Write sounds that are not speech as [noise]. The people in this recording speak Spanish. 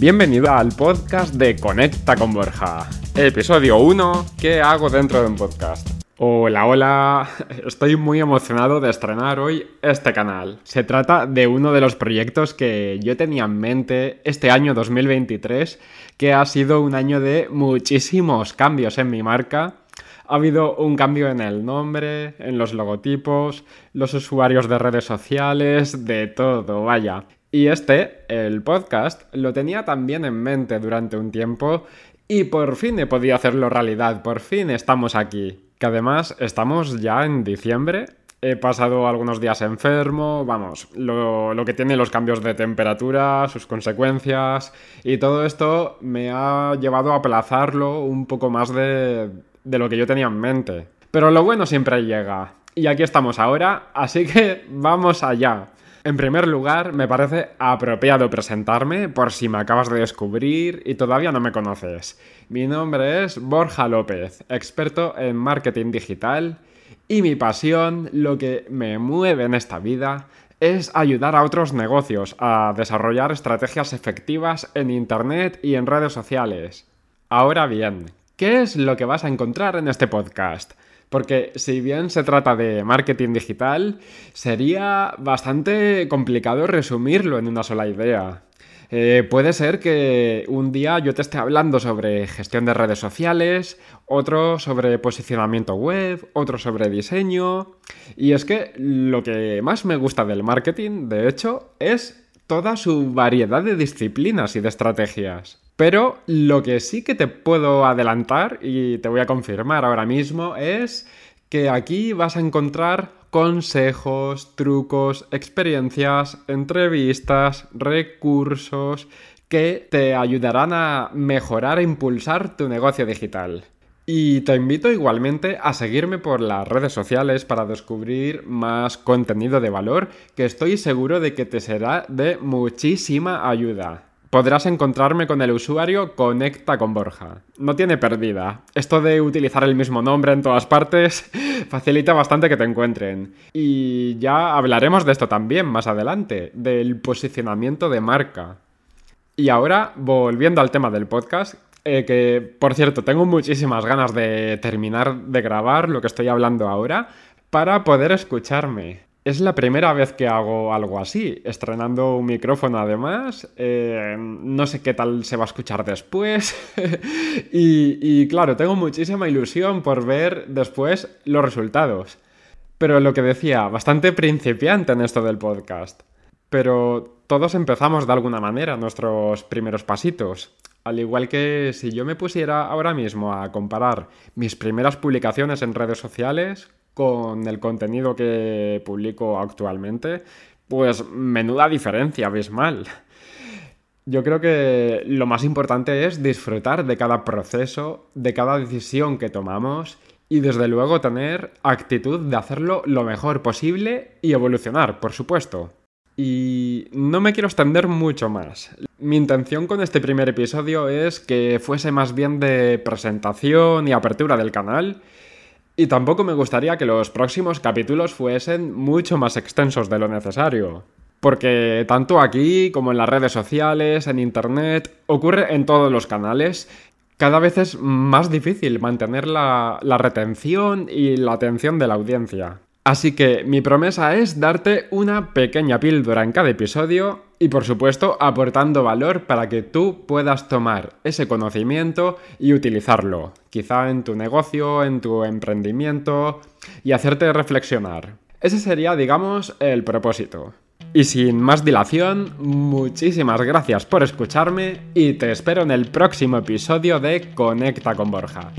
Bienvenido al podcast de Conecta con Borja. Episodio 1, ¿qué hago dentro de un podcast? Hola, hola, estoy muy emocionado de estrenar hoy este canal. Se trata de uno de los proyectos que yo tenía en mente este año 2023, que ha sido un año de muchísimos cambios en mi marca ha habido un cambio en el nombre, en los logotipos, los usuarios de redes sociales, de todo, vaya. Y este, el podcast, lo tenía también en mente durante un tiempo y por fin he podido hacerlo realidad, por fin estamos aquí. Que además estamos ya en diciembre, he pasado algunos días enfermo, vamos, lo, que tiene los cambios de temperatura, sus consecuencias y todo esto me ha llevado a aplazarlo un poco más de, de lo que yo tenía en mente. Pero lo bueno siempre llega. Y aquí estamos ahora, así que vamos allá. En primer lugar, me parece apropiado presentarme por si me acabas de descubrir y todavía no me conoces. Mi nombre es Borja López, experto en marketing digital y mi pasión, lo que me mueve en esta vida, es ayudar a otros negocios a desarrollar estrategias efectivas en Internet y en redes sociales. Ahora bien, ¿qué es lo que vas a encontrar en este podcast? Porque si bien se trata de marketing digital, sería bastante complicado resumirlo en una sola idea. Eh, puede ser que un día yo te esté hablando sobre gestión de redes sociales, otro sobre posicionamiento web, otro sobre diseño. Y es que lo que más me gusta del marketing, de hecho, es toda su variedad de disciplinas y de estrategias. Pero lo que sí que te puedo adelantar y te voy a confirmar ahora mismo es que aquí vas a encontrar consejos, trucos, experiencias, entrevistas, recursos que te ayudarán a mejorar e impulsar tu negocio digital. Y te invito igualmente a seguirme por las redes sociales para descubrir más contenido de valor que estoy seguro de que te será de muchísima ayuda. Podrás encontrarme con el usuario Conecta con Borja. No tiene pérdida. Esto de utilizar el mismo nombre en todas partes [laughs] facilita bastante que te encuentren. Y ya hablaremos de esto también más adelante, del posicionamiento de marca. Y ahora, volviendo al tema del podcast, eh, que, por cierto, tengo muchísimas ganas de terminar de grabar lo que estoy hablando ahora para poder escucharme. Es la primera vez que hago algo así, estrenando un micrófono además. Eh, no sé qué tal se va a escuchar después. [laughs] y, y claro, tengo muchísima ilusión por ver después los resultados. Pero lo que decía, bastante principiante en esto del podcast. Pero todos empezamos de alguna manera nuestros primeros pasitos. Al igual que si yo me pusiera ahora mismo a comparar mis primeras publicaciones en redes sociales con el contenido que publico actualmente, pues menuda diferencia abismal. Yo creo que lo más importante es disfrutar de cada proceso, de cada decisión que tomamos y desde luego tener actitud de hacerlo lo mejor posible y evolucionar, por supuesto. Y no me quiero extender mucho más. Mi intención con este primer episodio es que fuese más bien de presentación y apertura del canal. Y tampoco me gustaría que los próximos capítulos fuesen mucho más extensos de lo necesario. Porque tanto aquí como en las redes sociales, en internet, ocurre en todos los canales. Cada vez es más difícil mantener la, la retención y la atención de la audiencia. Así que mi promesa es darte una pequeña píldora en cada episodio y por supuesto aportando valor para que tú puedas tomar ese conocimiento y utilizarlo, quizá en tu negocio, en tu emprendimiento y hacerte reflexionar. Ese sería, digamos, el propósito. Y sin más dilación, muchísimas gracias por escucharme y te espero en el próximo episodio de Conecta con Borja.